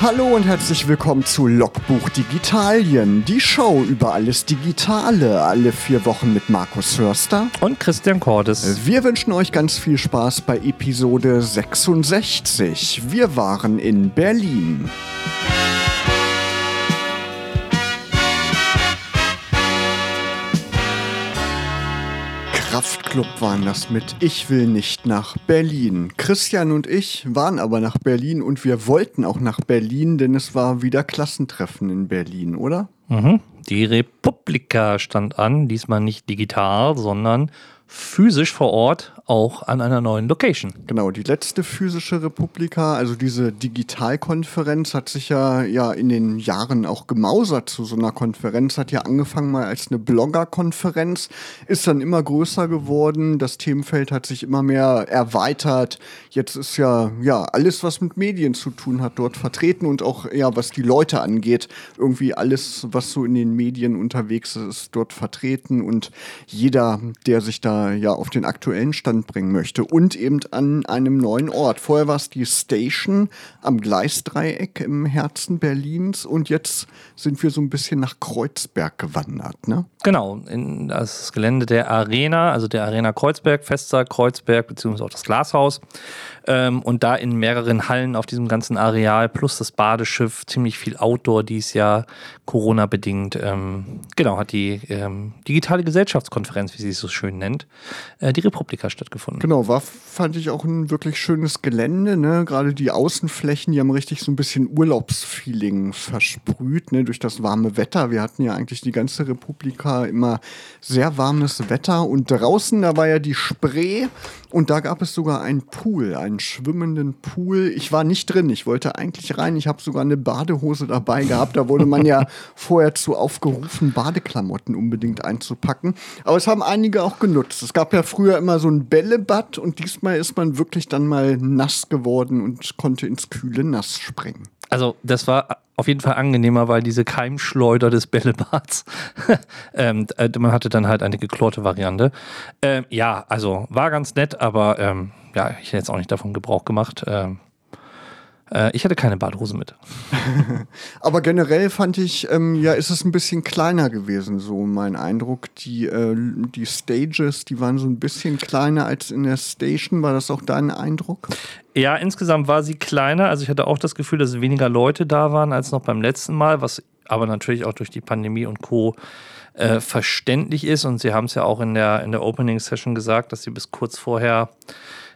Hallo und herzlich willkommen zu Logbuch Digitalien, die Show über alles Digitale, alle vier Wochen mit Markus Förster und Christian Cordes. Wir wünschen euch ganz viel Spaß bei Episode 66. Wir waren in Berlin. Kraftclub waren das mit Ich will nicht nach Berlin. Christian und ich waren aber nach Berlin und wir wollten auch nach Berlin, denn es war wieder Klassentreffen in Berlin, oder? Mhm. Die Republika stand an, diesmal nicht digital, sondern physisch vor Ort auch an einer neuen Location. Genau, die letzte physische Republika, also diese Digitalkonferenz, hat sich ja, ja in den Jahren auch gemausert zu so einer Konferenz. Hat ja angefangen mal als eine Blogger-Konferenz, ist dann immer größer geworden. Das Themenfeld hat sich immer mehr erweitert. Jetzt ist ja, ja alles, was mit Medien zu tun hat, dort vertreten und auch, ja, was die Leute angeht, irgendwie alles, was so in den Medien unterwegs ist, ist dort vertreten und jeder, der sich da ja auf den aktuellen Stand bringen möchte und eben an einem neuen Ort. Vorher war es die Station am Gleisdreieck im Herzen Berlins und jetzt sind wir so ein bisschen nach Kreuzberg gewandert, ne? Genau, in das Gelände der Arena, also der Arena Kreuzberg, Festsaal Kreuzberg, beziehungsweise auch das Glashaus. Ähm, und da in mehreren Hallen auf diesem ganzen Areal plus das Badeschiff, ziemlich viel Outdoor dies Jahr, Corona-bedingt. Ähm, genau, hat die ähm, digitale Gesellschaftskonferenz, wie sie es so schön nennt, äh, die Republika stattgefunden. Genau, war, fand ich auch ein wirklich schönes Gelände. Ne? Gerade die Außenflächen, die haben richtig so ein bisschen Urlaubsfeeling versprüht, ne? durch das warme Wetter. Wir hatten ja eigentlich die ganze Republika immer sehr warmes Wetter und draußen, da war ja die Spree und da gab es sogar einen Pool, einen schwimmenden Pool. Ich war nicht drin, ich wollte eigentlich rein. Ich habe sogar eine Badehose dabei gehabt. Da wurde man ja vorher zu aufgerufen, Badeklamotten unbedingt einzupacken. Aber es haben einige auch genutzt. Es gab ja früher immer so ein Bällebad und diesmal ist man wirklich dann mal nass geworden und konnte ins kühle Nass springen. Also das war auf jeden Fall angenehmer, weil diese Keimschleuder des Bällebads, ähm, äh, man hatte dann halt eine geklorte Variante. Ähm, ja, also war ganz nett, aber ähm, ja, ich hätte jetzt auch nicht davon Gebrauch gemacht. Ähm, äh, ich hatte keine Badehose mit. Aber generell fand ich, ähm, ja, ist es ein bisschen kleiner gewesen, so mein Eindruck. Die, äh, die Stages, die waren so ein bisschen kleiner als in der Station. War das auch dein Eindruck? Ja, insgesamt war sie kleiner. Also ich hatte auch das Gefühl, dass weniger Leute da waren als noch beim letzten Mal, was aber natürlich auch durch die Pandemie und Co. Äh, verständlich ist. Und sie haben es ja auch in der, in der Opening Session gesagt, dass sie bis kurz vorher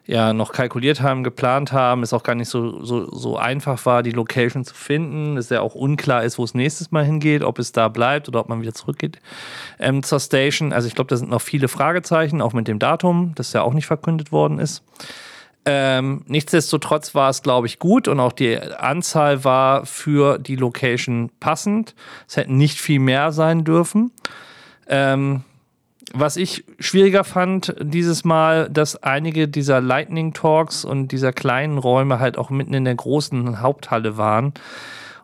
ja noch kalkuliert haben, geplant haben, es auch gar nicht so, so, so einfach war, die Location zu finden, es ja auch unklar ist, wo es nächstes Mal hingeht, ob es da bleibt oder ob man wieder zurückgeht ähm, zur Station. Also ich glaube, da sind noch viele Fragezeichen, auch mit dem Datum, das ja auch nicht verkündet worden ist. Ähm, nichtsdestotrotz war es, glaube ich, gut und auch die Anzahl war für die Location passend. Es hätten nicht viel mehr sein dürfen. Ähm, was ich schwieriger fand dieses Mal, dass einige dieser Lightning Talks und dieser kleinen Räume halt auch mitten in der großen Haupthalle waren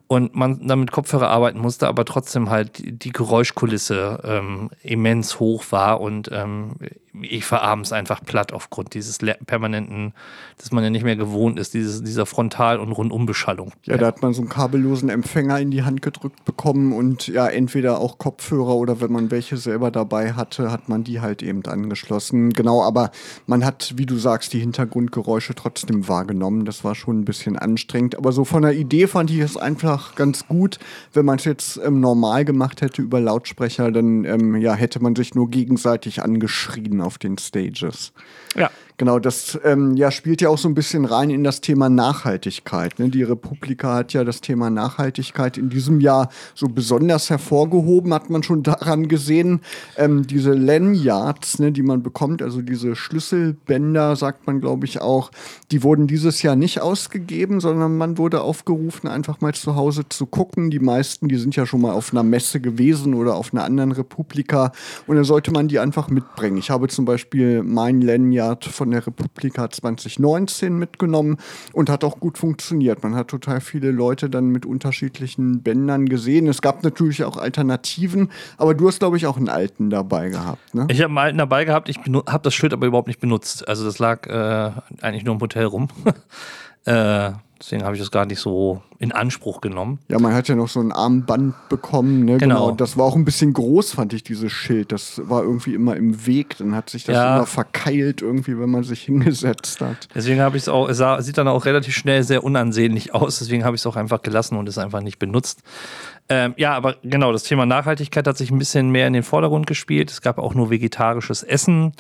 und man dann mit Kopfhörer arbeiten musste, aber trotzdem halt die Geräuschkulisse ähm, immens hoch war und ähm, ich war abends einfach platt aufgrund dieses permanenten, dass man ja nicht mehr gewohnt ist, dieses, dieser Frontal- und Rundumbeschallung. Ja, da hat man so einen kabellosen Empfänger in die Hand gedrückt bekommen und ja, entweder auch Kopfhörer oder wenn man welche selber dabei hatte, hat man die halt eben angeschlossen. Genau, aber man hat, wie du sagst, die Hintergrundgeräusche trotzdem wahrgenommen. Das war schon ein bisschen anstrengend. Aber so von der Idee fand ich es einfach ganz gut. Wenn man es jetzt ähm, normal gemacht hätte über Lautsprecher, dann ähm, ja, hätte man sich nur gegenseitig angeschrien auf den Stages. Ja. Genau, das ähm, ja, spielt ja auch so ein bisschen rein in das Thema Nachhaltigkeit. Ne? Die Republika hat ja das Thema Nachhaltigkeit in diesem Jahr so besonders hervorgehoben, hat man schon daran gesehen. Ähm, diese Lanyards, ne, die man bekommt, also diese Schlüsselbänder, sagt man, glaube ich, auch, die wurden dieses Jahr nicht ausgegeben, sondern man wurde aufgerufen, einfach mal zu Hause zu gucken. Die meisten, die sind ja schon mal auf einer Messe gewesen oder auf einer anderen Republika und dann sollte man die einfach mitbringen. Ich habe zum Beispiel mein Lanyard von von der Republika 2019 mitgenommen und hat auch gut funktioniert. Man hat total viele Leute dann mit unterschiedlichen Bändern gesehen. Es gab natürlich auch Alternativen, aber du hast, glaube ich, auch einen alten dabei gehabt. Ne? Ich habe einen alten dabei gehabt, ich habe das Schild aber überhaupt nicht benutzt. Also das lag äh, eigentlich nur im Hotel rum. äh, Deswegen habe ich das gar nicht so in Anspruch genommen. Ja, man hat ja noch so ein Armband bekommen. Ne? Genau. Das war auch ein bisschen groß, fand ich, dieses Schild. Das war irgendwie immer im Weg. Dann hat sich das Ja. immer verkeilt, irgendwie, wenn man sich hingesetzt hat. Deswegen habe ich es auch, es sah, sieht dann auch relativ schnell sehr unansehnlich aus. Deswegen habe ich es auch einfach gelassen und es einfach nicht benutzt. Ähm, ja, aber genau, das Thema Nachhaltigkeit hat sich ein bisschen mehr in den Vordergrund gespielt. Es gab auch nur vegetarisches Essen,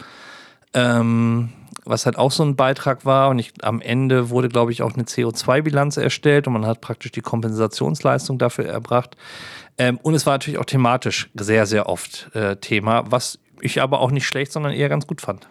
ähm, was halt auch so ein Beitrag war. Und ich, am Ende wurde, glaube ich, auch eine CO2-Bilanz erstellt und man hat praktisch die Kompensationsleistung dafür erbracht. Ähm, und es war natürlich auch thematisch sehr, sehr oft äh, Thema, was ich aber auch nicht schlecht, sondern eher ganz gut fand.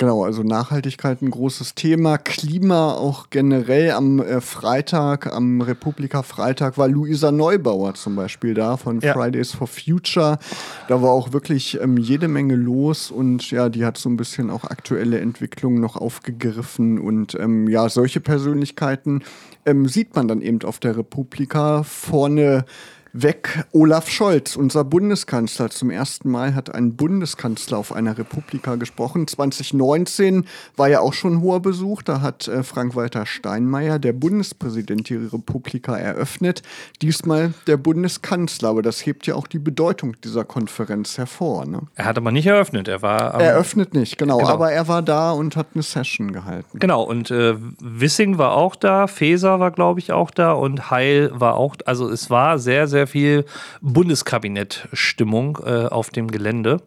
Genau, also Nachhaltigkeit ein großes Thema. Klima auch generell am äh, Freitag, am Republika-Freitag war Luisa Neubauer zum Beispiel da von Ja. Fridays for Future. Da war auch wirklich ähm, jede Menge los und ja, die hat so ein bisschen auch aktuelle Entwicklungen noch aufgegriffen und ähm, ja, solche Persönlichkeiten ähm, sieht man dann eben auf der Republika vorne weg. Olaf Scholz, unser Bundeskanzler. Zum ersten Mal hat ein Bundeskanzler auf einer Republika gesprochen. 2019 war ja auch schon hoher Besuch. Da hat äh, Frank-Walter Steinmeier, der Bundespräsident, die Republika eröffnet. Diesmal der Bundeskanzler. Aber das hebt ja auch die Bedeutung dieser Konferenz hervor. Ne? Er hat aber nicht eröffnet. Er war am- Eröffnet nicht, genau, Genau. Aber er war da und hat eine Session gehalten. Genau, und äh, Wissing war auch da, Feser war, glaube ich, auch da und Heil war auch, also es war sehr, sehr viel Bundeskabinett-Stimmung äh, auf dem Gelände.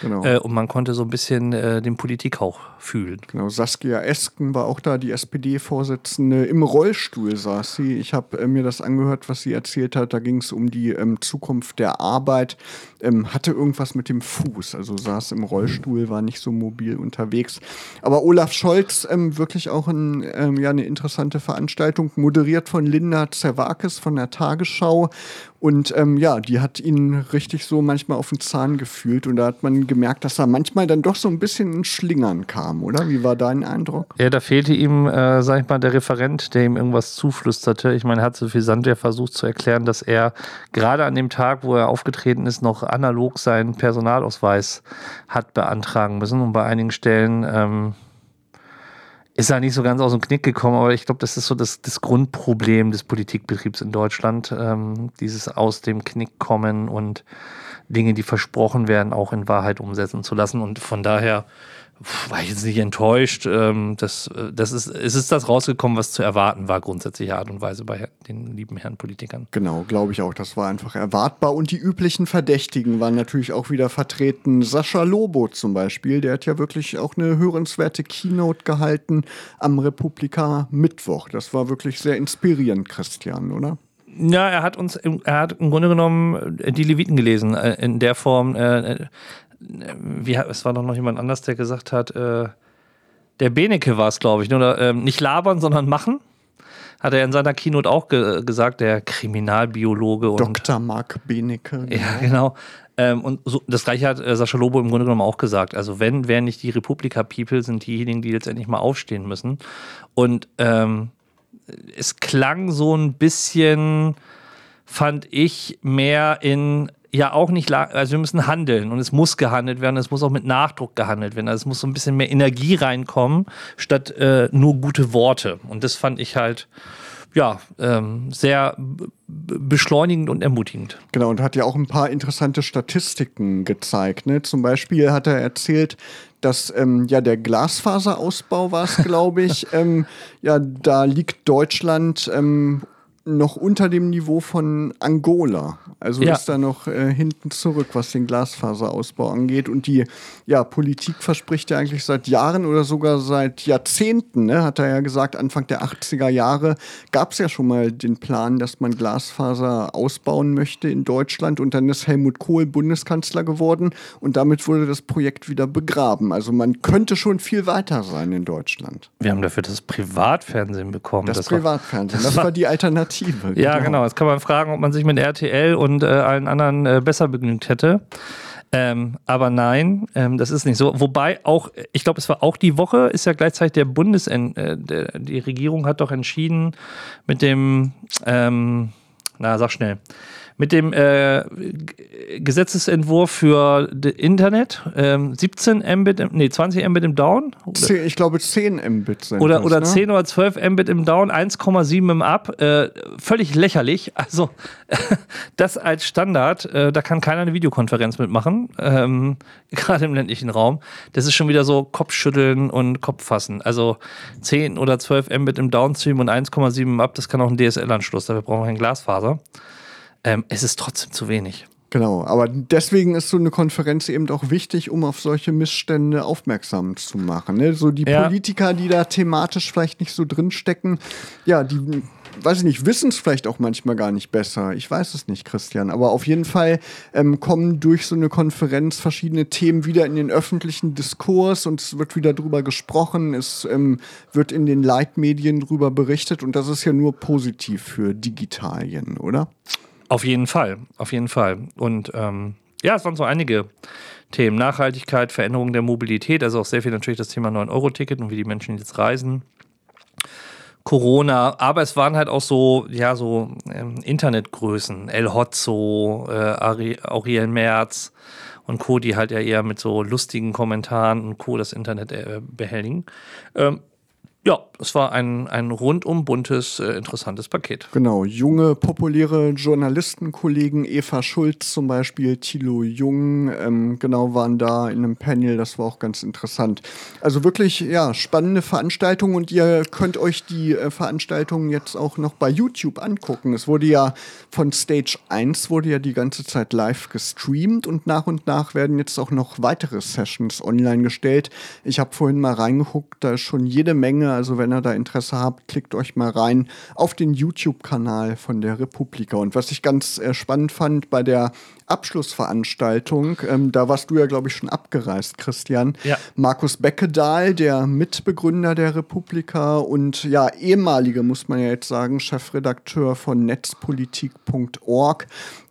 Genau. Äh, und man konnte so ein bisschen äh, den Politikhauch fühlen. Genau, Saskia Esken war auch da, die SPD-Vorsitzende. Im Rollstuhl saß sie. Ich habe äh, mir das angehört, was sie erzählt hat. Da ging es um die ähm, Zukunft der Arbeit. Ähm, hatte irgendwas mit dem Fuß, also saß im Rollstuhl, war nicht so mobil unterwegs. Aber Olaf Scholz, ähm, wirklich auch ein, ähm, ja, eine interessante Veranstaltung, moderiert von Linda Zerwakis von der Tagesschau. Und ähm, ja, die hat ihn richtig so manchmal auf den Zahn gefühlt. Und da hat man gemerkt, dass er manchmal dann doch so ein bisschen in Schlingern kam, oder? Wie war dein Eindruck? Ja, da fehlte ihm, äh, sag ich mal, der Referent, der ihm irgendwas zuflüsterte. Ich meine, er hat so viel Sand ja versucht zu erklären, dass er gerade an dem Tag, wo er aufgetreten ist, noch analog seinen Personalausweis hat beantragen müssen. Und bei einigen Stellen ähm, ist er nicht so ganz aus dem Knick gekommen, aber ich glaube, das ist so das, das Grundproblem des Politikbetriebs in Deutschland. Ähm, dieses aus dem Knick kommen und Dinge, die versprochen werden, auch in Wahrheit umsetzen zu lassen. Und von daher war ich jetzt nicht enttäuscht. Ähm, das, äh, das ist, es ist das rausgekommen, was zu erwarten war, grundsätzliche Art und Weise bei den lieben Herren Politikern. Genau, glaube ich auch. Das war einfach erwartbar. Und die üblichen Verdächtigen waren natürlich auch wieder vertreten. Sascha Lobo zum Beispiel, der hat ja wirklich auch eine hörenswerte Keynote gehalten am Republika Mittwoch. Das war wirklich sehr inspirierend, Christian, oder? Ja, er hat uns, er hat im Grunde genommen äh, die Leviten gelesen, äh, in der Form, äh, äh, wie, es war doch noch jemand anders, der gesagt hat, äh, der Benecke war es, glaube ich, ne? oder ähm, nicht labern, sondern machen. Hat er in seiner Keynote auch ge gesagt, der Kriminalbiologe und Dr. Marc Benecke. Ja, genau. Ähm, und so, das gleiche hat äh, Sascha Lobo im Grunde genommen auch gesagt. Also wenn, wer nicht die Republika-People sind diejenigen, die letztendlich mal aufstehen müssen. Und ähm, es klang so ein bisschen, fand ich, mehr in, ja auch nicht, also wir müssen handeln und es muss gehandelt werden, es muss auch mit Nachdruck gehandelt werden. Also es muss so ein bisschen mehr Energie reinkommen, statt äh, nur gute Worte. Und das fand ich halt, ja, ähm, sehr beschleunigend und ermutigend. Genau, und hat ja auch ein paar interessante Statistiken gezeigt. Ne? Zum Beispiel hat er erzählt, dass ähm, ja der Glasfaserausbau war es, glaube ich. ähm, ja, da liegt Deutschland ähm, noch unter dem Niveau von Angola. Also Ja. ist da noch äh, hinten zurück, was den Glasfaserausbau angeht. Und die ja, Politik verspricht ja eigentlich seit Jahren oder sogar seit Jahrzehnten, ne, hat er ja gesagt, Anfang der 80er Jahre gab es ja schon mal den Plan, dass man Glasfaser ausbauen möchte in Deutschland. Und dann ist Helmut Kohl Bundeskanzler geworden und damit wurde das Projekt wieder begraben. Also man könnte schon viel weiter sein in Deutschland. Wir haben dafür das Privatfernsehen bekommen. Das, war- Privatfernsehen, das, war die Alternative. Ja, genau. Jetzt kann man fragen, ob man sich mit RTL und äh, allen anderen äh, besser begnügt hätte. Ähm, aber nein, ähm, das ist nicht so. Wobei auch, ich glaube, es war auch die Woche, ist ja gleichzeitig der Bundes, äh, der, die Regierung hat doch entschieden mit dem, ähm, na sag schnell, mit dem äh, Gesetzesentwurf für Internet, ähm, 17 Mbit, im, nee, 20 Mbit im Down. Oder, ich glaube 10 Mbit sind Oder, das, oder ne? 10 oder 12 Mbit im Down, 1,7 im Up. Äh, völlig lächerlich. Also das als Standard, äh, da kann keiner eine Videokonferenz mitmachen, ähm, gerade im ländlichen Raum. Das ist schon wieder so Kopfschütteln und Kopffassen. Also 10 oder 12 Mbit im Downstream und 1,7 im Up, das kann auch ein DSL-Anschluss, dafür brauchen wir kein Glasfaser. Ähm, es ist trotzdem zu wenig. Genau, aber deswegen ist so eine Konferenz eben auch wichtig, um auf solche Missstände aufmerksam zu machen. Ne? So die Ja. Politiker, die da thematisch vielleicht nicht so drinstecken, ja, die, weiß ich nicht, wissen es vielleicht auch manchmal gar nicht besser. Ich weiß es nicht, Christian. Aber auf jeden Fall ähm, kommen durch so eine Konferenz verschiedene Themen wieder in den öffentlichen Diskurs und es wird wieder drüber gesprochen, es ähm, wird in den Leitmedien drüber berichtet und das ist ja nur positiv für Digitalien, oder? Auf jeden Fall, auf jeden Fall. Und ähm, ja, es waren so einige Themen. Nachhaltigkeit, Veränderung der Mobilität, also auch sehr viel natürlich das Thema 9-Euro-Ticket und wie die Menschen jetzt reisen. Corona, aber es waren halt auch so, ja, so ähm, Internetgrößen, El Hotzo, äh, Ari, Auriel Merz und Co., die halt ja eher mit so lustigen Kommentaren und Co. das Internet äh, behelligen. Ähm, ja, es war ein, ein rundum buntes, äh, interessantes Paket. Genau, junge, populäre Journalistenkollegen, Eva Schulz zum Beispiel, Thilo Jung, ähm, genau waren da in einem Panel, das war auch ganz interessant. Also wirklich, ja, spannende Veranstaltung und ihr könnt euch die äh, Veranstaltungen jetzt auch noch bei YouTube angucken. Es wurde ja von Stage 1 wurde ja die ganze Zeit live gestreamt und nach und nach werden jetzt auch noch weitere Sessions online gestellt. Ich habe vorhin mal reingeguckt, da ist schon jede Menge, also wenn ihr da Interesse habt, klickt euch mal rein auf den YouTube-Kanal von der Republika. Und was ich ganz äh, spannend fand bei der Abschlussveranstaltung, ähm, da warst du ja, glaube ich, schon abgereist, Christian. Ja. Markus Beckedahl, der Mitbegründer der Republika und ja, ehemalige, muss man ja jetzt sagen, Chefredakteur von netzpolitik.org.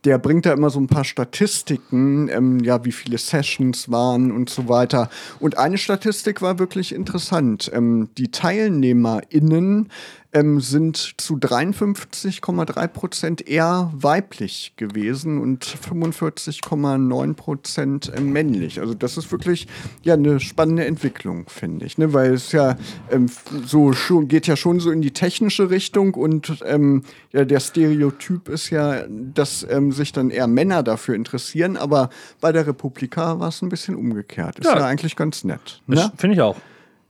Der bringt da immer so ein paar Statistiken, ähm, ja, wie viele Sessions waren und so weiter. Und eine Statistik war wirklich interessant. Ähm, die TeilnehmerInnen ähm, sind zu 53,3 Prozent eher weiblich gewesen und 45,9 Prozent äh, männlich. Also das ist wirklich ja eine spannende Entwicklung, finde ich, ne? weil es ja ähm, so schon geht ja schon so in die technische Richtung und ähm, ja, der Stereotyp ist ja, dass ähm, sich dann eher Männer dafür interessieren, aber bei der Republika war es ein bisschen umgekehrt. Ist ja, Ja. eigentlich ganz nett. Ne? Finde ich auch.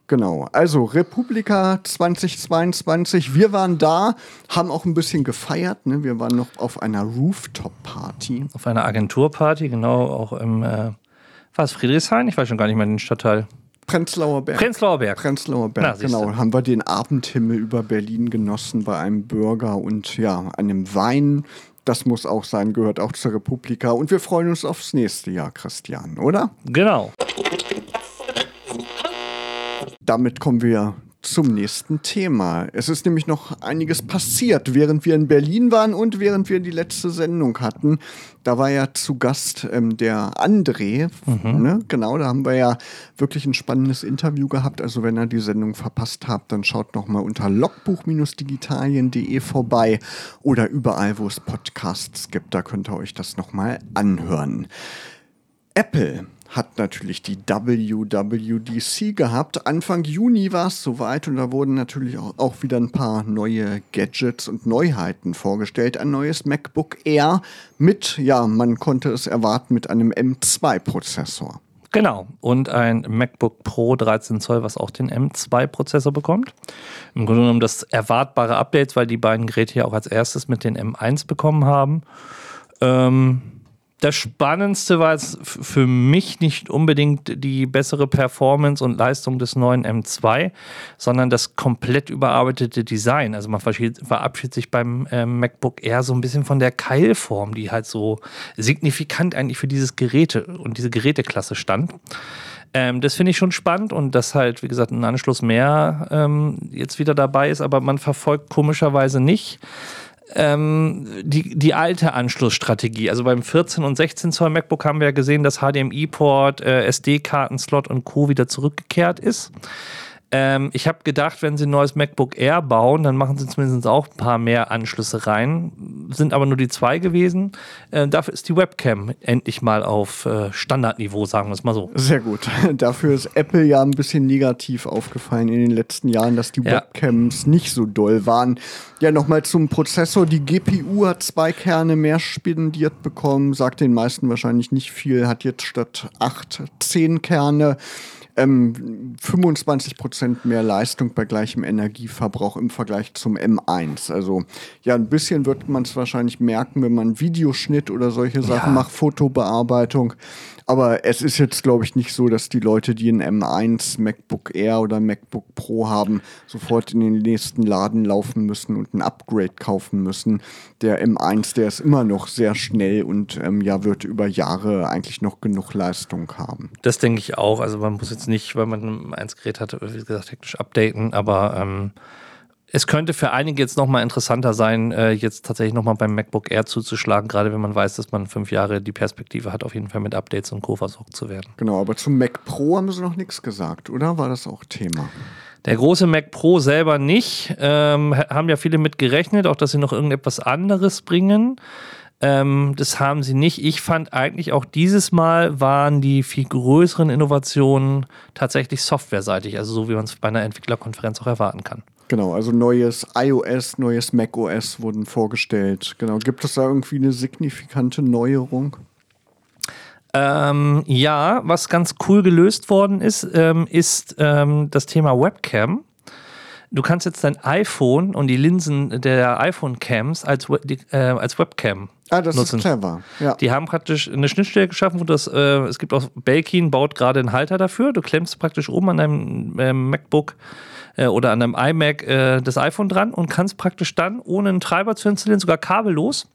Genau, also Republika 2022, wir waren da, haben auch ein bisschen gefeiert, ne? wir waren noch auf einer Rooftop-Party. Auf einer Agenturparty, genau, auch im, äh, war es Friedrichshain? Ich weiß schon gar nicht mehr den Stadtteil. Prenzlauer Berg. Prenzlauer Berg. Prenzlauer Na, Berg, siehste. genau. Haben wir den Abendhimmel über Berlin genossen bei einem Burger und ja, einem Wein. Das muss auch sein, gehört auch zur Republika. Und wir freuen uns aufs nächste Jahr, Christian, oder? Genau. Damit kommen wir zum nächsten Thema. Es ist nämlich noch einiges passiert, während wir in Berlin waren und während wir die letzte Sendung hatten. Da war ja zu Gast ähm, der André. Ne? Genau, da haben wir ja wirklich ein spannendes Interview gehabt. Also wenn ihr die Sendung verpasst habt, dann schaut noch mal unter logbuch-digitalien.de vorbei oder überall, wo es Podcasts gibt. Da könnt ihr euch das noch mal anhören. Apple hat natürlich die WWDC gehabt. Anfang Juni war es soweit und da wurden natürlich auch, auch wieder ein paar neue Gadgets und Neuheiten vorgestellt. Ein neues MacBook Air mit, ja, man konnte es erwarten, mit einem M2-Prozessor. Genau. Und ein MacBook Pro 13 Zoll, was auch den M2-Prozessor bekommt. Im Grunde genommen das erwartbare Updates, weil die beiden Geräte ja auch als erstes mit den M1 bekommen haben. Ähm, das Spannendste war jetzt für mich nicht unbedingt die bessere Performance und Leistung des neuen M2, sondern das komplett überarbeitete Design. Also man verabschiedet sich beim ähm, MacBook Air so ein bisschen von der Keilform, die halt so signifikant eigentlich für dieses Geräte und diese Geräteklasse stand. Ähm, das finde ich schon spannend und dass halt, wie gesagt, ein Anschluss mehr ähm, jetzt wieder dabei ist, aber man verfolgt komischerweise nicht ähm, die, die alte Anschlussstrategie. Also beim 14 und 16 Zoll MacBook haben wir ja gesehen, dass HDMI-Port, äh, SD-Kartenslot und Co. wieder zurückgekehrt ist. Ähm, ich habe gedacht, wenn sie ein neues MacBook Air bauen, dann machen sie zumindest auch ein paar mehr Anschlüsse rein. Sind aber nur die zwei gewesen. Äh, dafür ist die Webcam endlich mal auf äh, Standardniveau, sagen wir es mal so. Sehr gut. dafür ist Apple ja ein bisschen negativ aufgefallen in den letzten Jahren, dass die ja. Webcams nicht so doll waren. Ja, nochmal zum Prozessor. Die GPU hat zwei Kerne mehr spendiert bekommen, sagt den meisten wahrscheinlich nicht viel, hat jetzt statt acht, zehn Kerne ähm, 25 Prozent mehr Leistung bei gleichem Energieverbrauch im Vergleich zum M1. Also ja, ein bisschen wird man es wahrscheinlich merken, wenn man Videoschnitt oder solche Sachen ja. macht, Fotobearbeitung. Aber es ist jetzt, glaube ich, nicht so, dass die Leute, die ein M1 MacBook Air oder MacBook Pro haben, sofort in den nächsten Laden laufen müssen und ein Upgrade kaufen müssen. Der M1, der ist immer noch sehr schnell und ähm, ja, wird über Jahre eigentlich noch genug Leistung haben. Das denke ich auch. Also man muss jetzt nicht, weil man ein 1 Gerät hat, wie gesagt, technisch updaten, aber ähm es könnte für einige jetzt nochmal interessanter sein, äh, jetzt tatsächlich nochmal beim MacBook Air zuzuschlagen, gerade wenn man weiß, dass man fünf Jahre die Perspektive hat, auf jeden Fall mit Updates und Co. versorgt zu werden. Genau, aber zum Mac Pro haben sie noch nichts gesagt, oder? War das auch Thema? Der große Mac Pro selber nicht. Ähm, haben ja viele mit gerechnet, auch dass sie noch irgendetwas anderes bringen. Ähm, das haben sie nicht. Ich fand eigentlich auch dieses Mal waren die viel größeren Innovationen tatsächlich softwareseitig, also so wie man es bei einer Entwicklerkonferenz auch erwarten kann. Genau, also neues iOS, neues macOS wurden vorgestellt. Genau, gibt es da irgendwie eine signifikante Neuerung? Ähm, ja, was ganz cool gelöst worden ist, ähm, ist ähm, das Thema Webcam. Du kannst jetzt dein iPhone und die Linsen der iPhone-Cams als, äh, als Webcam Ah, das nutzen. ist clever. Ja. Die haben praktisch eine Schnittstelle geschaffen, wo das, äh, es gibt auch, Belkin baut gerade einen Halter dafür. Du klemmst praktisch oben an deinem äh, MacBook äh, oder an einem iMac äh, das iPhone dran und kannst praktisch dann, ohne einen Treiber zu installieren, sogar kabellos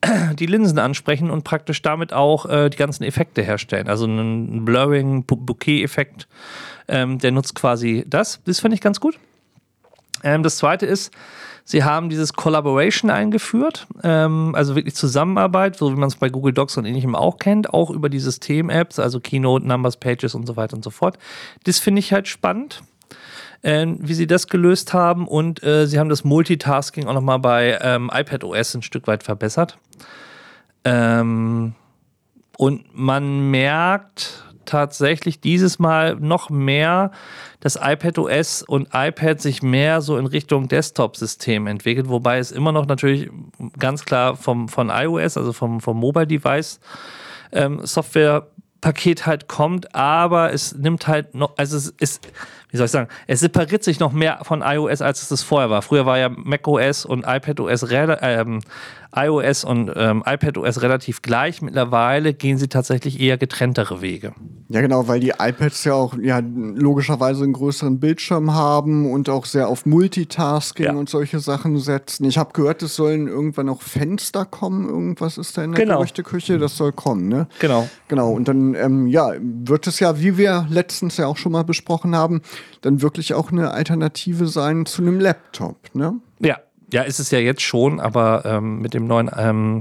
die Linsen ansprechen und praktisch damit auch äh, die ganzen Effekte herstellen. Also einen Blurring, Bouquet-Effekt, ähm, der nutzt quasi das. Das finde ich ganz gut. Ähm, das zweite ist, sie haben dieses Collaboration eingeführt, ähm, also wirklich Zusammenarbeit, so wie man es bei Google Docs und ähnlichem auch kennt, auch über die System-Apps, also Keynote, Numbers, Pages und so weiter und so fort. Das finde ich halt spannend äh, wie sie das gelöst haben. Und äh, sie haben das Multitasking auch nochmal bei ähm, iPad OS ein Stück weit verbessert. Ähm, und man merkt tatsächlich dieses Mal noch mehr, dass iPad OS und iPad sich mehr so in Richtung Desktop-System entwickelt, wobei es immer noch natürlich ganz klar vom, von iOS, also vom, vom Mobile-Device, ähm, Software-Paket halt kommt, aber es nimmt halt noch, also es ist wie soll ich sagen, es separiert sich noch mehr von iOS, als es das vorher war. Früher war ja macOS und iPadOS, ähm, iOS und ähm, iPadOS relativ gleich. Mittlerweile gehen sie tatsächlich eher getrenntere Wege. Ja, genau, weil die iPads ja auch ja, logischerweise einen größeren Bildschirm haben und auch sehr auf Multitasking ja. und solche Sachen setzen. Ich habe gehört, es sollen irgendwann auch Fenster kommen. Irgendwas ist da in der genau. Gerüchteküche, das soll kommen, ne? Genau. Genau, und dann ähm, ja, wird es ja, wie wir letztens ja auch schon mal besprochen haben, dann wirklich auch eine Alternative sein zu einem Laptop, ne? Ja, ja, ist es ja jetzt schon, aber ähm, mit dem neuen ähm,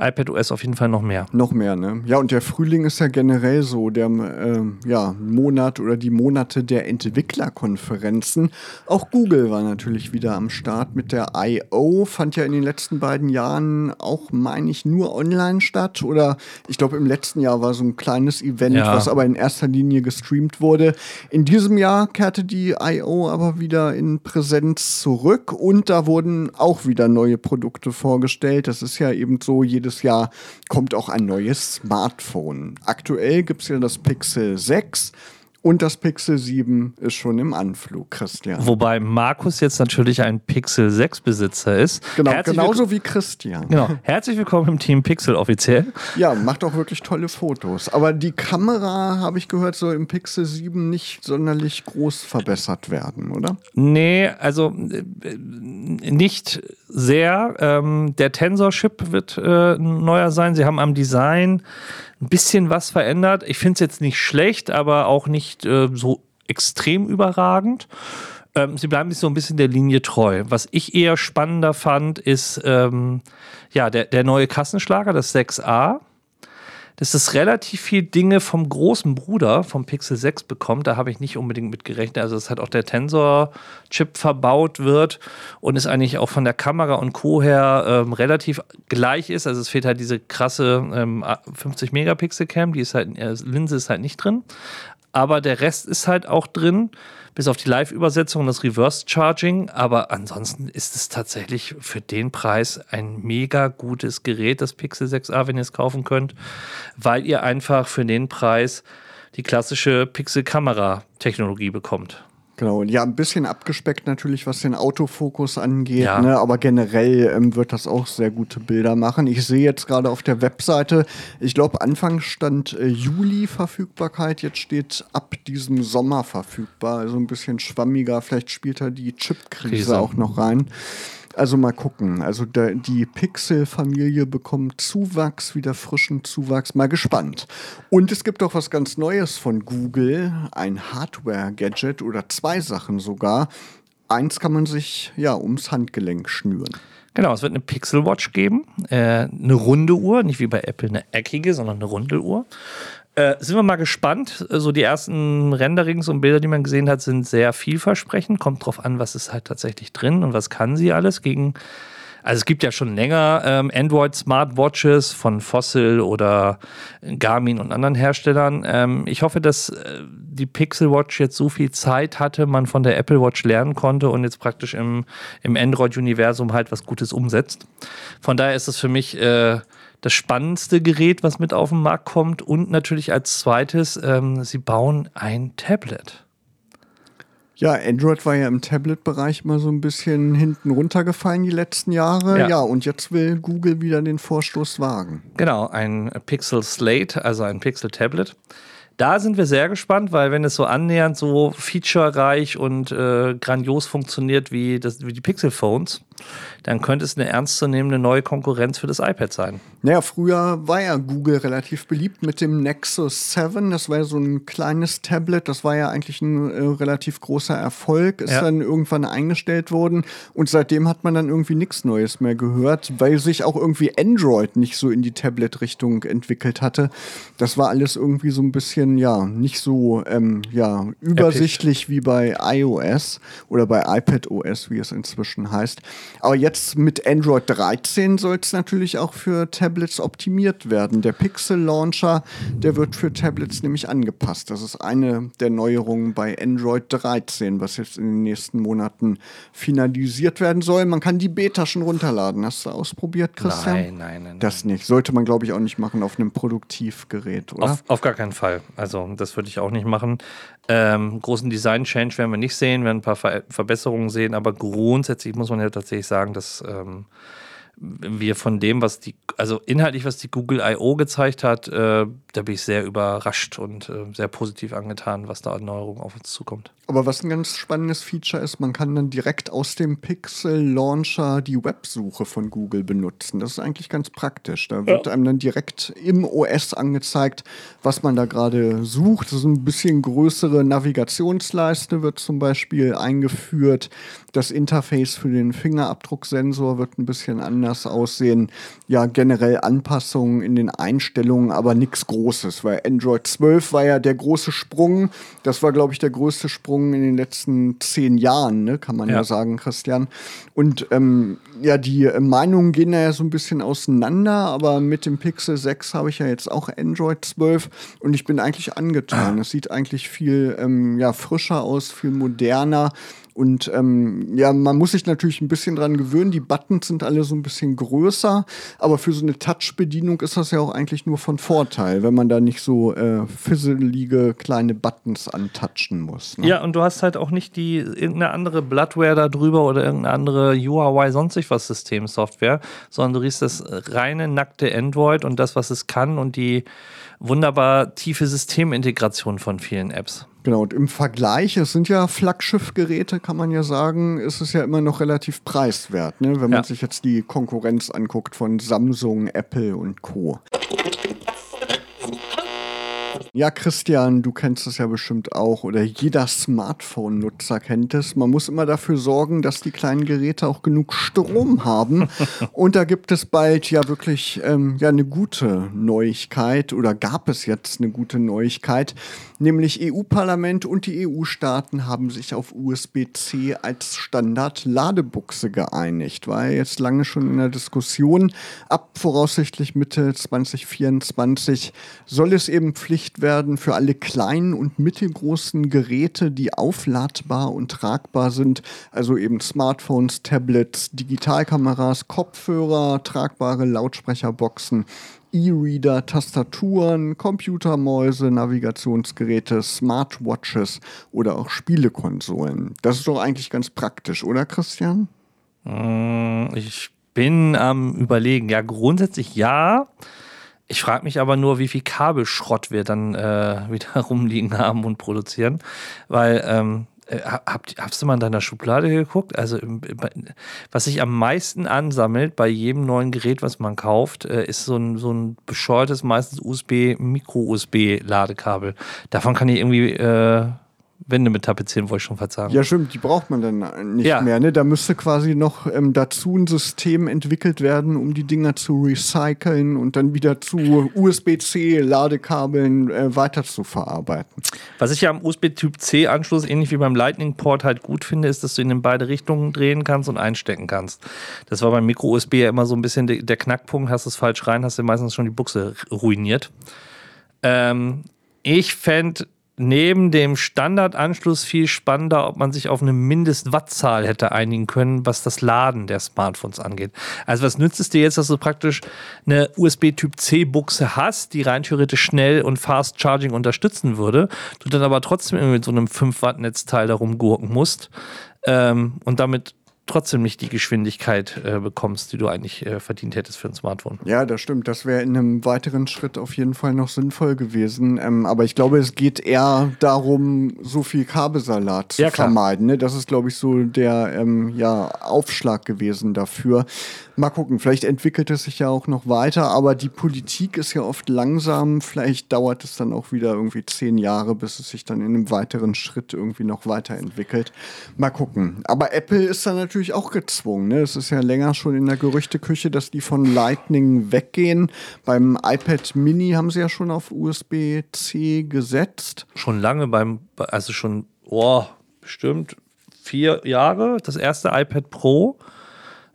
iPadOS auf jeden Fall noch mehr. Noch mehr, ne? Ja, und der Frühling ist ja generell so der äh, ja, Monat oder die Monate der Entwicklerkonferenzen. Auch Google war natürlich wieder am Start mit der I.O. Fand ja in den letzten beiden Jahren auch, meine ich, nur online statt. Oder ich glaube, im letzten Jahr war so ein kleines Event, ja. was aber in erster Linie gestreamt wurde. In diesem Jahr kehrte die I.O. aber wieder in Präsenz zurück und da wurden auch wieder neue Produkte vorgestellt. Das ist ja eben so, jedes jedes Jahr kommt auch ein neues Smartphone. Aktuell gibt es ja das Pixel 6 und das Pixel 7 ist schon im Anflug, Christian. Wobei Markus jetzt natürlich ein Pixel 6 Besitzer ist. Genau, Herzlich genauso wie Christian. Genau. Herzlich willkommen im Team Pixel offiziell. Ja, macht auch wirklich tolle Fotos. Aber die Kamera, habe ich gehört, soll im Pixel 7 nicht sonderlich groß verbessert werden, oder? Nee, also äh, nicht sehr. Ähm, der Tensor-Chip wird äh, neuer sein. Sie haben am Design ein bisschen was verändert. Ich finde es jetzt nicht schlecht, aber auch nicht äh, so extrem überragend. Ähm, sie bleiben sich so ein bisschen der Linie treu. Was ich eher spannender fand, ist ähm, ja der, der neue Kassenschlager, das 6a. Dass es relativ viel Dinge vom großen Bruder, vom Pixel 6 bekommt. Da habe ich nicht unbedingt mit gerechnet. Also, dass halt auch der Tensor-Chip verbaut wird und es eigentlich auch von der Kamera und Co. her ähm, relativ gleich ist. Also, es fehlt halt diese krasse ähm, 50 Megapixel Cam, die ist halt, äh, Linse ist halt nicht drin. Aber der Rest ist halt auch drin bis auf die Live-Übersetzung und das Reverse-Charging. Aber ansonsten ist es tatsächlich für den Preis ein mega gutes Gerät, das Pixel 6a, wenn ihr es kaufen könnt, weil ihr einfach für den Preis die klassische Pixel-Kamera-Technologie bekommt. Genau, ja, ein bisschen abgespeckt natürlich, was den Autofokus angeht, ja. ne? aber generell ähm, wird das auch sehr gute Bilder machen. Ich sehe jetzt gerade auf der Webseite, ich glaube, Anfang stand äh, Juli Verfügbarkeit, jetzt steht ab diesem Sommer verfügbar, also ein bisschen schwammiger, vielleicht spielt da die Chip-Krise auch noch rein. Also mal gucken. Also der, die Pixel-Familie bekommt Zuwachs, wieder frischen Zuwachs. Mal gespannt. Und es gibt auch was ganz Neues von Google, ein Hardware-Gadget oder zwei Sachen sogar. Eins kann man sich ja ums Handgelenk schnüren. Genau, es wird eine Pixel Watch geben, äh, eine runde Uhr, nicht wie bei Apple eine eckige, sondern eine runde Uhr. Äh, sind wir mal gespannt. So die ersten Renderings und Bilder, die man gesehen hat, sind sehr vielversprechend. Kommt drauf an, was ist halt tatsächlich drin und was kann sie alles gegen. Also es gibt ja schon länger ähm, Android Smartwatches von Fossil oder Garmin und anderen Herstellern. Ähm, ich hoffe, dass äh, die Pixel Watch jetzt so viel Zeit hatte, man von der Apple Watch lernen konnte und jetzt praktisch im, im Android-Universum halt was Gutes umsetzt. Von daher ist es für mich äh, das spannendste Gerät, was mit auf den Markt kommt. Und natürlich als zweites, ähm, sie bauen ein Tablet. Ja, Android war ja im Tablet-Bereich immer so ein bisschen hinten runtergefallen die letzten Jahre. Ja. ja, und jetzt will Google wieder den Vorstoß wagen. Genau, ein Pixel Slate, also ein Pixel Tablet. Da sind wir sehr gespannt, weil wenn es so annähernd so featurereich und äh, grandios funktioniert wie, das, wie die Pixel Phones, dann könnte es eine ernstzunehmende neue Konkurrenz für das iPad sein. Naja, früher war ja Google relativ beliebt mit dem Nexus 7. Das war ja so ein kleines Tablet. Das war ja eigentlich ein äh, relativ großer Erfolg. Ist ja. dann irgendwann eingestellt worden. Und seitdem hat man dann irgendwie nichts Neues mehr gehört, weil sich auch irgendwie Android nicht so in die Tablet-Richtung entwickelt hatte. Das war alles irgendwie so ein bisschen, ja, nicht so ähm, ja, übersichtlich Epic. wie bei iOS oder bei iPadOS, wie es inzwischen heißt. Aber jetzt mit Android 13 soll es natürlich auch für Tablets optimiert werden. Der Pixel Launcher, der wird für Tablets nämlich angepasst. Das ist eine der Neuerungen bei Android 13, was jetzt in den nächsten Monaten finalisiert werden soll. Man kann die Beta schon runterladen. Hast du ausprobiert, Christian? Nein, nein, nein. Das nicht. Sollte man, glaube ich, auch nicht machen auf einem Produktivgerät, oder? Auf, auf gar keinen Fall. Also, das würde ich auch nicht machen. Ähm, großen Design-Change werden wir nicht sehen, werden ein paar Ver Verbesserungen sehen, aber grundsätzlich muss man ja tatsächlich sagen, dass ähm, wir von dem, was die, also inhaltlich, was die Google I.O. gezeigt hat, äh, da bin ich sehr überrascht und äh, sehr positiv angetan, was da an Neuerungen auf uns zukommt. Aber was ein ganz spannendes Feature ist, man kann dann direkt aus dem Pixel Launcher die Websuche von Google benutzen. Das ist eigentlich ganz praktisch. Da wird ja. einem dann direkt im OS angezeigt, was man da gerade sucht. Das ist ein bisschen größere Navigationsleiste wird zum Beispiel eingeführt. Das Interface für den Fingerabdrucksensor wird ein bisschen anders aussehen. Ja, generell Anpassungen in den Einstellungen, aber nichts Großes, weil Android 12 war ja der große Sprung. Das war, glaube ich, der größte Sprung in den letzten zehn Jahren, ne, kann man ja, ja sagen, Christian. Und ähm, ja, die äh, Meinungen gehen ja so ein bisschen auseinander, aber mit dem Pixel 6 habe ich ja jetzt auch Android 12 und ich bin eigentlich angetan. Es sieht eigentlich viel ähm, ja, frischer aus, viel moderner. Und ähm, ja, man muss sich natürlich ein bisschen dran gewöhnen. Die Buttons sind alle so ein bisschen größer, aber für so eine Touch-Bedienung ist das ja auch eigentlich nur von Vorteil, wenn man da nicht so äh, fisselige kleine Buttons antatschen muss. Ne? Ja, und du hast halt auch nicht die irgendeine andere Bloodware da drüber oder irgendeine andere UI sonstig was Systemsoftware, sondern du riechst das reine nackte Android und das, was es kann und die wunderbar tiefe Systemintegration von vielen Apps. Genau, und im Vergleich, es sind ja Flaggschiffgeräte, kann man ja sagen, ist es ja immer noch relativ preiswert, ne? wenn man ja. sich jetzt die Konkurrenz anguckt von Samsung, Apple und Co. Ja, Christian, du kennst es ja bestimmt auch oder jeder Smartphone-Nutzer kennt es. Man muss immer dafür sorgen, dass die kleinen Geräte auch genug Strom haben. Und da gibt es bald ja wirklich ähm, ja, eine gute Neuigkeit oder gab es jetzt eine gute Neuigkeit, nämlich EU-Parlament und die EU-Staaten haben sich auf USB-C als Standard-Ladebuchse geeinigt. War ja jetzt lange schon in der Diskussion. Ab voraussichtlich Mitte 2024 soll es eben Pflicht werden für alle kleinen und mittelgroßen Geräte, die aufladbar und tragbar sind, also eben Smartphones, Tablets, Digitalkameras, Kopfhörer, tragbare Lautsprecherboxen, E-Reader, Tastaturen, Computermäuse, Navigationsgeräte, Smartwatches oder auch Spielekonsolen. Das ist doch eigentlich ganz praktisch, oder Christian? Mm, ich bin am Überlegen. Ja, grundsätzlich ja. Ich frage mich aber nur, wie viel Kabelschrott wir dann äh, wieder rumliegen haben und produzieren. Weil, ähm, äh, habt, hast du mal in deiner Schublade geguckt? Also, was sich am meisten ansammelt bei jedem neuen Gerät, was man kauft, äh, ist so ein, so ein bescheuertes, meistens USB, Micro-USB-Ladekabel. Davon kann ich irgendwie. Äh, Wände mit tapezieren, wollte ich schon verzagen. Ja, stimmt, die braucht man dann nicht ja. mehr. Ne? Da müsste quasi noch ähm, dazu ein System entwickelt werden, um die Dinger zu recyceln und dann wieder zu USB-C-Ladekabeln äh, weiter zu verarbeiten. Was ich ja am USB-Typ-C-Anschluss, ähnlich wie beim Lightning-Port, halt gut finde, ist, dass du ihn in beide Richtungen drehen kannst und einstecken kannst. Das war beim Micro-USB ja immer so ein bisschen der Knackpunkt. Hast du es falsch rein, hast du meistens schon die Buchse ruiniert. Ähm, ich fände neben dem Standardanschluss viel spannender, ob man sich auf eine Mindestwattzahl hätte einigen können, was das Laden der Smartphones angeht. Also was nützt es dir jetzt, dass du praktisch eine USB-Typ-C-Buchse hast, die rein theoretisch schnell und Fast Charging unterstützen würde, du dann aber trotzdem mit so einem 5-Watt-Netzteil darum gurken musst ähm, und damit trotzdem nicht die Geschwindigkeit äh, bekommst, die du eigentlich äh, verdient hättest für ein Smartphone. Ja, das stimmt. Das wäre in einem weiteren Schritt auf jeden Fall noch sinnvoll gewesen. Ähm, aber ich glaube, es geht eher darum, so viel Kabelsalat zu ja, vermeiden. Ne? Das ist, glaube ich, so der ähm, ja, Aufschlag gewesen dafür. Mal gucken, vielleicht entwickelt es sich ja auch noch weiter, aber die Politik ist ja oft langsam. Vielleicht dauert es dann auch wieder irgendwie zehn Jahre, bis es sich dann in einem weiteren Schritt irgendwie noch weiterentwickelt. Mal gucken. Aber Apple ist da natürlich auch gezwungen. Ne? Es ist ja länger schon in der Gerüchteküche, dass die von Lightning weggehen. Beim iPad Mini haben sie ja schon auf USB-C gesetzt. Schon lange beim, also schon, oh, bestimmt vier Jahre. Das erste iPad Pro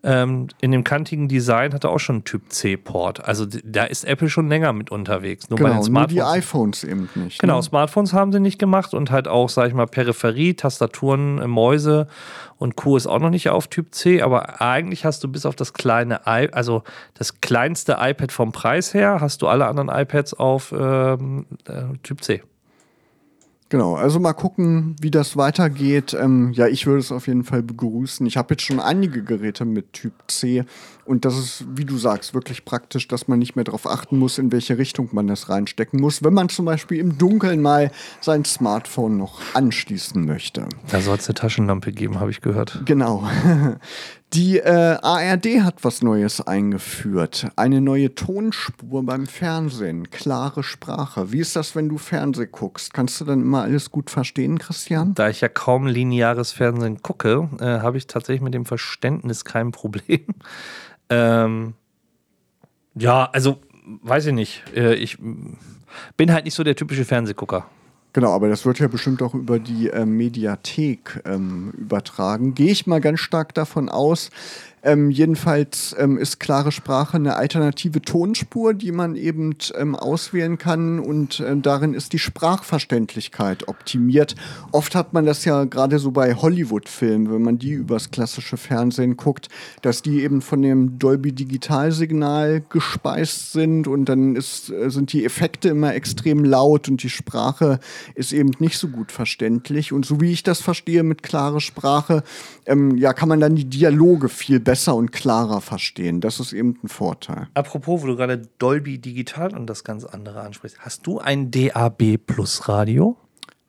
ähm, in dem kantigen Design hat er auch schon einen Typ C-Port. Also da ist Apple schon länger mit unterwegs. Nur genau, bei den Smartphones. Nur die iPhones eben nicht. Genau, ne? Smartphones haben sie nicht gemacht und halt auch, sag ich mal, Peripherie, Tastaturen, äh, Mäuse und Co. ist auch noch nicht auf Typ C, aber eigentlich hast du bis auf das kleine, I also das kleinste iPad vom Preis her, hast du alle anderen iPads auf ähm, äh, Typ C. Genau, also mal gucken, wie das weitergeht. Ähm, ja, ich würde es auf jeden Fall begrüßen. Ich habe jetzt schon einige Geräte mit Typ C und das ist, wie du sagst, wirklich praktisch, dass man nicht mehr darauf achten muss, in welche Richtung man das reinstecken muss, wenn man zum Beispiel im Dunkeln mal sein Smartphone noch anschließen möchte. Da soll es eine Taschenlampe geben, habe ich gehört. Genau. Die äh, ARD hat was Neues eingeführt. Eine neue Tonspur beim Fernsehen. Klare Sprache. Wie ist das, wenn du Fernsehen guckst? Kannst du dann immer alles gut verstehen, Christian? Da ich ja kaum lineares Fernsehen gucke, äh, habe ich tatsächlich mit dem Verständnis kein Problem. ähm, ja, also weiß ich nicht. Äh, ich bin halt nicht so der typische Fernsehgucker. Genau, aber das wird ja bestimmt auch über die äh, Mediathek ähm, übertragen. Gehe ich mal ganz stark davon aus. Ähm, jedenfalls ähm, ist klare Sprache eine alternative Tonspur, die man eben ähm, auswählen kann und äh, darin ist die Sprachverständlichkeit optimiert. Oft hat man das ja gerade so bei Hollywood-Filmen, wenn man die übers klassische Fernsehen guckt, dass die eben von dem Dolby Digitalsignal gespeist sind und dann ist, äh, sind die Effekte immer extrem laut und die Sprache ist eben nicht so gut verständlich. Und so wie ich das verstehe mit klare Sprache, ähm, ja, kann man dann die Dialoge viel besser besser und klarer verstehen. Das ist eben ein Vorteil. Apropos, wo du gerade Dolby Digital und das ganz andere ansprichst. Hast du ein DAB Plus Radio?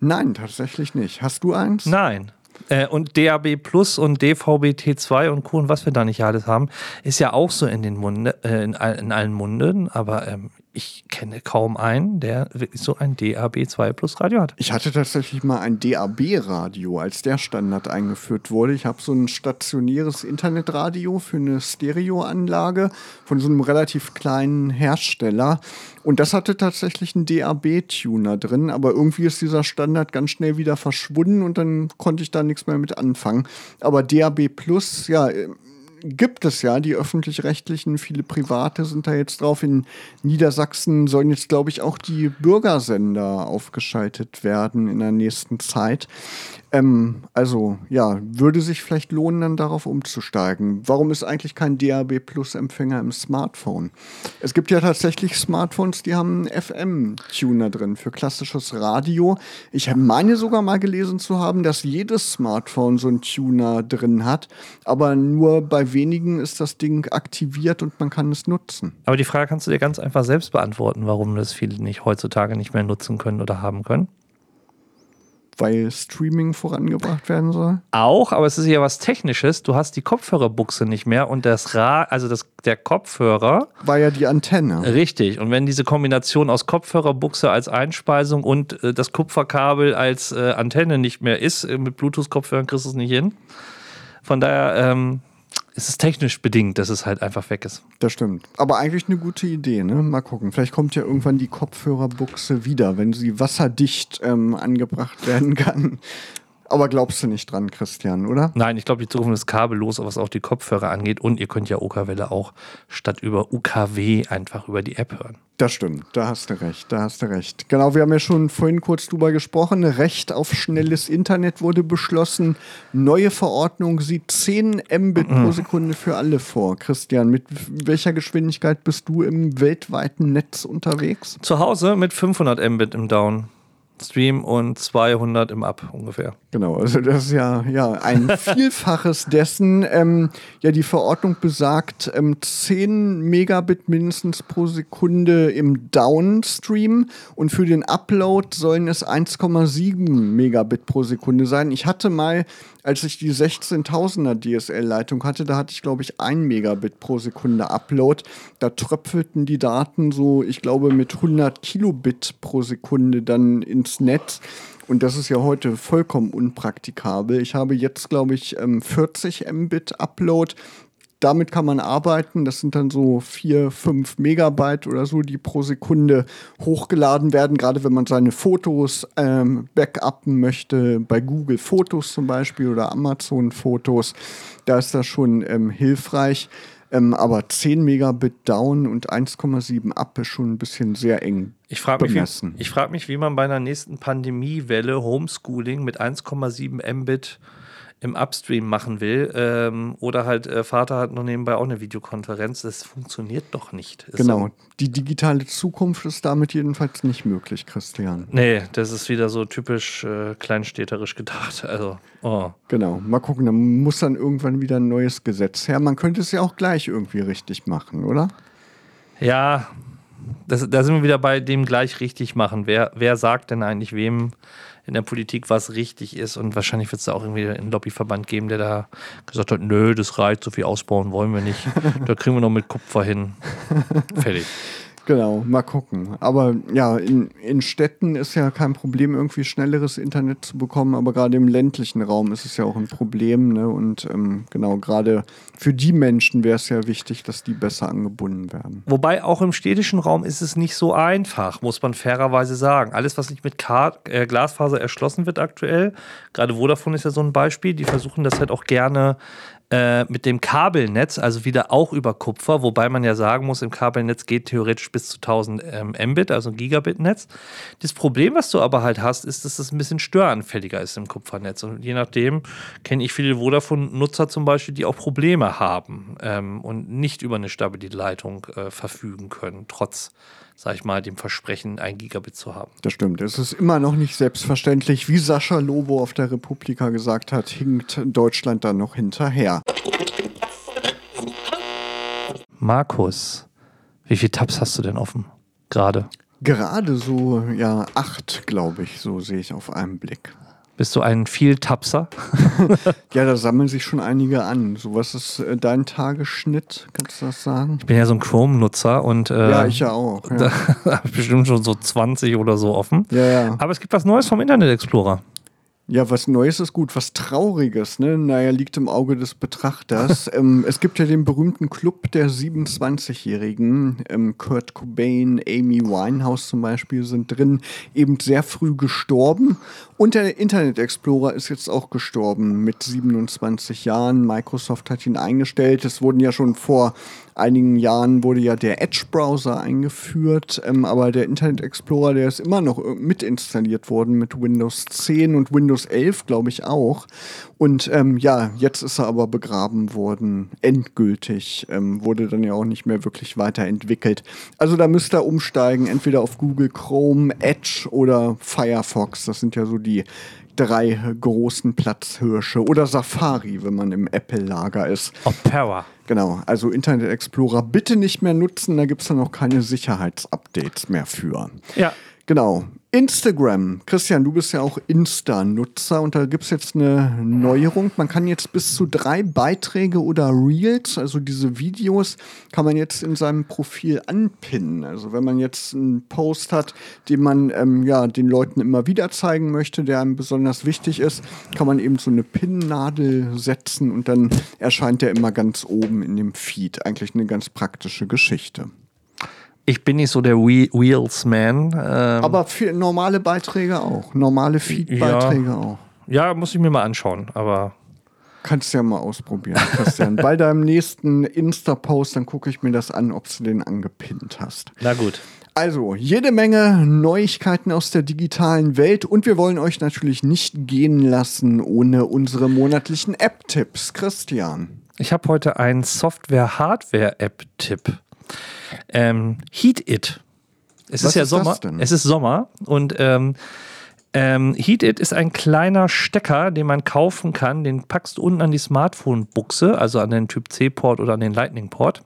Nein, tatsächlich nicht. Hast du eins? Nein. Äh, und DAB Plus und DVB-T2 und Co. und was wir da nicht alles haben, ist ja auch so in den Munde, äh, in, in, allen Munden, aber ähm, ich kenne kaum einen, der wirklich so ein DAB2 Plus Radio hat. Ich hatte tatsächlich mal ein DAB-Radio, als der Standard eingeführt wurde. Ich habe so ein stationäres Internetradio für eine Stereoanlage von so einem relativ kleinen Hersteller. Und das hatte tatsächlich einen DAB-Tuner drin, aber irgendwie ist dieser Standard ganz schnell wieder verschwunden und dann konnte ich da nichts mehr mit anfangen. Aber DAB Plus, ja, gibt es ja, die öffentlich-rechtlichen, viele private sind da jetzt drauf. In Niedersachsen sollen jetzt, glaube ich, auch die Bürgersender aufgeschaltet werden in der nächsten Zeit. Ähm, also ja, würde sich vielleicht lohnen, dann darauf umzusteigen. Warum ist eigentlich kein DAB Plus Empfänger im Smartphone? Es gibt ja tatsächlich Smartphones, die haben einen FM-Tuner drin für klassisches Radio. Ich meine sogar mal gelesen zu haben, dass jedes Smartphone so einen Tuner drin hat, aber nur bei wenigen ist das Ding aktiviert und man kann es nutzen. Aber die Frage kannst du dir ganz einfach selbst beantworten, warum das viele nicht heutzutage nicht mehr nutzen können oder haben können weil Streaming vorangebracht werden soll? Auch, aber es ist ja was Technisches. Du hast die Kopfhörerbuchse nicht mehr und das Ra also das, der Kopfhörer. War ja die Antenne. Richtig. Und wenn diese Kombination aus Kopfhörerbuchse als Einspeisung und äh, das Kupferkabel als äh, Antenne nicht mehr ist, äh, mit Bluetooth-Kopfhörern kriegst du es nicht hin. Von daher, ähm, es ist technisch bedingt, dass es halt einfach weg ist. Das stimmt. Aber eigentlich eine gute Idee, ne? Mal gucken. Vielleicht kommt ja irgendwann die Kopfhörerbuchse wieder, wenn sie wasserdicht ähm, angebracht werden kann. Aber glaubst du nicht dran, Christian, oder? Nein, ich glaube, die Zukunft ist kabellos, was auch die Kopfhörer angeht. Und ihr könnt ja OK-Welle auch statt über UKW einfach über die App hören. Das stimmt, da hast du recht, da hast du recht. Genau, wir haben ja schon vorhin kurz drüber gesprochen. Recht auf schnelles Internet wurde beschlossen. Neue Verordnung sieht 10 Mbit mhm. pro Sekunde für alle vor. Christian, mit welcher Geschwindigkeit bist du im weltweiten Netz unterwegs? Zu Hause mit 500 Mbit im Down. Stream und 200 im Up ungefähr. Genau, also das ist ja, ja ein Vielfaches dessen. Ähm, ja, die Verordnung besagt ähm, 10 Megabit mindestens pro Sekunde im Downstream und für den Upload sollen es 1,7 Megabit pro Sekunde sein. Ich hatte mal als ich die 16.000er DSL-Leitung hatte, da hatte ich, glaube ich, ein Megabit pro Sekunde Upload. Da tröpfelten die Daten so, ich glaube, mit 100 Kilobit pro Sekunde dann ins Netz. Und das ist ja heute vollkommen unpraktikabel. Ich habe jetzt, glaube ich, 40 ähm, Mbit Upload damit kann man arbeiten. Das sind dann so vier, fünf Megabyte oder so, die pro Sekunde hochgeladen werden, gerade wenn man seine Fotos ähm, backuppen möchte, bei Google Fotos zum Beispiel oder Amazon Fotos. Da ist das schon ähm, hilfreich. Ähm, aber 10 Megabit down und 1,7 up ist schon ein bisschen sehr eng. Ich frage mich, frag mich, wie man bei einer nächsten Pandemiewelle Homeschooling mit 1,7 Mbit im Upstream machen will. Ähm, oder halt äh, Vater hat noch nebenbei auch eine Videokonferenz. Das funktioniert doch nicht. Ist genau. Die digitale Zukunft ist damit jedenfalls nicht möglich, Christian. Nee, das ist wieder so typisch äh, kleinstädterisch gedacht. Also, oh. Genau. Mal gucken, da muss dann irgendwann wieder ein neues Gesetz her. Man könnte es ja auch gleich irgendwie richtig machen, oder? Ja, das, da sind wir wieder bei dem gleich richtig machen. Wer, wer sagt denn eigentlich wem, in der Politik, was richtig ist. Und wahrscheinlich wird es da auch irgendwie einen Lobbyverband geben, der da gesagt hat, nö, das reicht, so viel ausbauen wollen wir nicht. da kriegen wir noch mit Kupfer hin. Fertig. Genau, mal gucken. Aber ja, in, in Städten ist ja kein Problem, irgendwie schnelleres Internet zu bekommen, aber gerade im ländlichen Raum ist es ja auch ein Problem. Ne? Und ähm, genau, gerade für die Menschen wäre es ja wichtig, dass die besser angebunden werden. Wobei auch im städtischen Raum ist es nicht so einfach, muss man fairerweise sagen. Alles, was nicht mit Kar äh, Glasfaser erschlossen wird aktuell, gerade Vodafone ist ja so ein Beispiel, die versuchen das halt auch gerne äh, mit dem Kabelnetz, also wieder auch über Kupfer, wobei man ja sagen muss, im Kabelnetz geht theoretisch bis zu 1000 ähm, Mbit, also ein Gigabit-Netz. Das Problem, was du aber halt hast, ist, dass es ein bisschen störanfälliger ist im Kupfernetz. Und je nachdem kenne ich viele Vodafone-Nutzer zum Beispiel, die auch Probleme haben ähm, und nicht über eine stabile Leitung äh, verfügen können, trotz sag ich mal, dem Versprechen, ein Gigabit zu haben. Das stimmt. Es ist immer noch nicht selbstverständlich, wie Sascha Lobo auf der Republika gesagt hat, hinkt Deutschland da noch hinterher. Markus, wie viele Tabs hast du denn offen? Gerade? Gerade so, ja, acht, glaube ich, so sehe ich auf einen Blick. Bist du ein Vieltapser? ja, da sammeln sich schon einige an. So, was ist äh, dein Tagesschnitt? Kannst du das sagen? Ich bin ja so ein Chrome-Nutzer und äh, ja, ich ja auch. Ja. Da habe ich bestimmt schon so 20 oder so offen. Ja, ja. Aber es gibt was Neues vom Internet Explorer. Ja, was Neues ist gut, was Trauriges, ne? Naja, liegt im Auge des Betrachters. ähm, es gibt ja den berühmten Club der 27-Jährigen. Ähm, Kurt Cobain, Amy Winehouse zum Beispiel sind drin, eben sehr früh gestorben. Und der Internet Explorer ist jetzt auch gestorben mit 27 Jahren. Microsoft hat ihn eingestellt. Es wurden ja schon vor einigen Jahren wurde ja der Edge-Browser eingeführt, ähm, aber der Internet Explorer, der ist immer noch mit installiert worden mit Windows 10 und Windows 11, glaube ich auch. Und ähm, ja, jetzt ist er aber begraben worden, endgültig, ähm, wurde dann ja auch nicht mehr wirklich weiterentwickelt. Also da müsst ihr umsteigen, entweder auf Google Chrome, Edge oder Firefox. Das sind ja so die drei großen Platzhirsche oder Safari, wenn man im Apple-Lager ist. Opera. Genau, also Internet Explorer bitte nicht mehr nutzen, da gibt es dann auch keine Sicherheitsupdates mehr für. Ja. Genau. Instagram. Christian, du bist ja auch Insta-Nutzer und da gibt es jetzt eine Neuerung. Man kann jetzt bis zu drei Beiträge oder Reels, also diese Videos, kann man jetzt in seinem Profil anpinnen. Also wenn man jetzt einen Post hat, den man ähm, ja, den Leuten immer wieder zeigen möchte, der einem besonders wichtig ist, kann man eben so eine Pinnadel setzen und dann erscheint der immer ganz oben in dem Feed. Eigentlich eine ganz praktische Geschichte. Ich bin nicht so der We Wheels-Man. Ähm Aber für normale Beiträge auch. Normale Feed-Beiträge ja. auch. Ja, muss ich mir mal anschauen, aber. Kannst du ja mal ausprobieren, Christian. Bei deinem nächsten Insta-Post, dann gucke ich mir das an, ob du den angepinnt hast. Na gut. Also, jede Menge Neuigkeiten aus der digitalen Welt und wir wollen euch natürlich nicht gehen lassen ohne unsere monatlichen App-Tipps. Christian. Ich habe heute einen Software-Hardware-App-Tipp. Ähm, Heat It. Es Was ist ja ist Sommer. Es ist Sommer und ähm, ähm, Heat It ist ein kleiner Stecker, den man kaufen kann. Den packst du unten an die Smartphone-Buchse, also an den Typ C-Port oder an den Lightning-Port.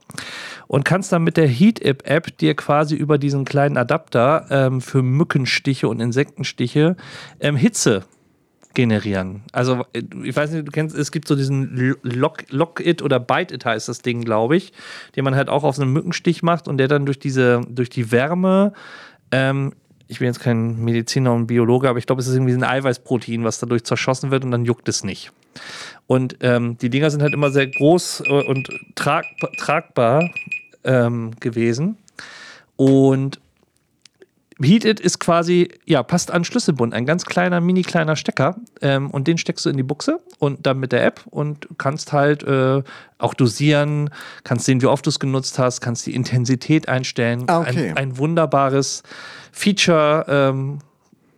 Und kannst dann mit der Heat It App dir quasi über diesen kleinen Adapter ähm, für Mückenstiche und Insektenstiche ähm, Hitze generieren. Also, äh, ich weiß nicht, du kennst, es gibt so diesen Lock, Lock It oder Bite It heißt das Ding, glaube ich, den man halt auch auf so einen Mückenstich macht und der dann durch diese, durch die Wärme, ähm, ich bin jetzt kein Mediziner und Biologe, aber ich glaube, es ist irgendwie ein Eiweißprotein, was dadurch zerschossen wird und dann juckt es nicht. Und ähm, die Dinger sind halt immer sehr groß äh, und trag, tragbar ähm, gewesen. Und Heated ist quasi, ja, passt an Schlüsselbund, ein ganz kleiner, mini kleiner Stecker ähm, und den steckst du in die Buchse und dann mit der App und kannst halt äh, auch dosieren, kannst sehen, wie oft du es genutzt hast, kannst die Intensität einstellen. Ah, okay. Ein, ein wunderbares Feature, ähm,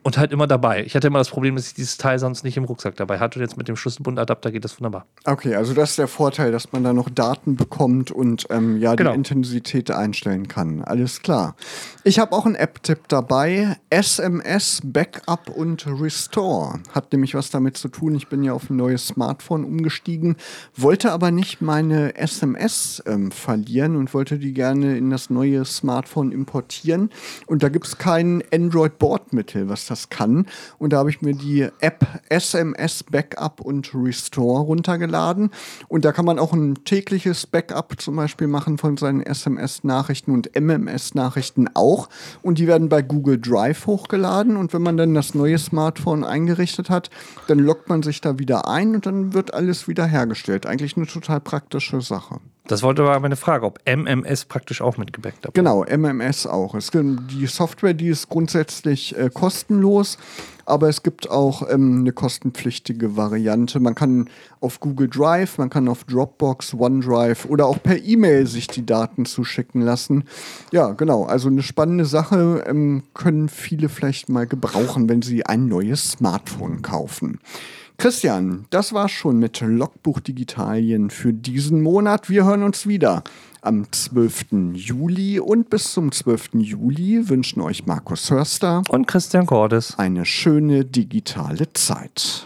und halt immer dabei. Ich hatte immer das Problem, dass ich dieses Teil sonst nicht im Rucksack dabei hatte. Und jetzt mit dem Schlüsselbundadapter geht das wunderbar. Okay, also das ist der Vorteil, dass man da noch Daten bekommt und ähm, ja genau. die Intensität einstellen kann. Alles klar. Ich habe auch einen App-Tipp dabei. SMS Backup und Restore. Hat nämlich was damit zu tun. Ich bin ja auf ein neues Smartphone umgestiegen, wollte aber nicht meine SMS ähm, verlieren und wollte die gerne in das neue Smartphone importieren. Und da gibt es kein Android-Bordmittel, was das das kann. Und da habe ich mir die App SMS Backup und Restore runtergeladen. Und da kann man auch ein tägliches Backup zum Beispiel machen von seinen SMS-Nachrichten und MMS-Nachrichten auch. Und die werden bei Google Drive hochgeladen. Und wenn man dann das neue Smartphone eingerichtet hat, dann loggt man sich da wieder ein und dann wird alles wieder hergestellt. Eigentlich eine total praktische Sache. Das wollte aber meine Frage, ob MMS praktisch auch mit gebackt hat. Genau, MMS auch. Es gibt die Software, die ist grundsätzlich äh, kostenlos, aber es gibt auch ähm, eine kostenpflichtige Variante. Man kann auf Google Drive, man kann auf Dropbox, OneDrive oder auch per E-Mail sich die Daten zuschicken lassen. Ja, genau. Also eine spannende Sache ähm, können viele vielleicht mal gebrauchen, wenn sie ein neues Smartphone kaufen. Christian, das war's schon mit Logbuch Digitalien für diesen Monat. Wir hören uns wieder am 12. Juli und bis zum 12. Juli wünschen euch Markus Hörster und Christian Cordes eine schöne digitale Zeit.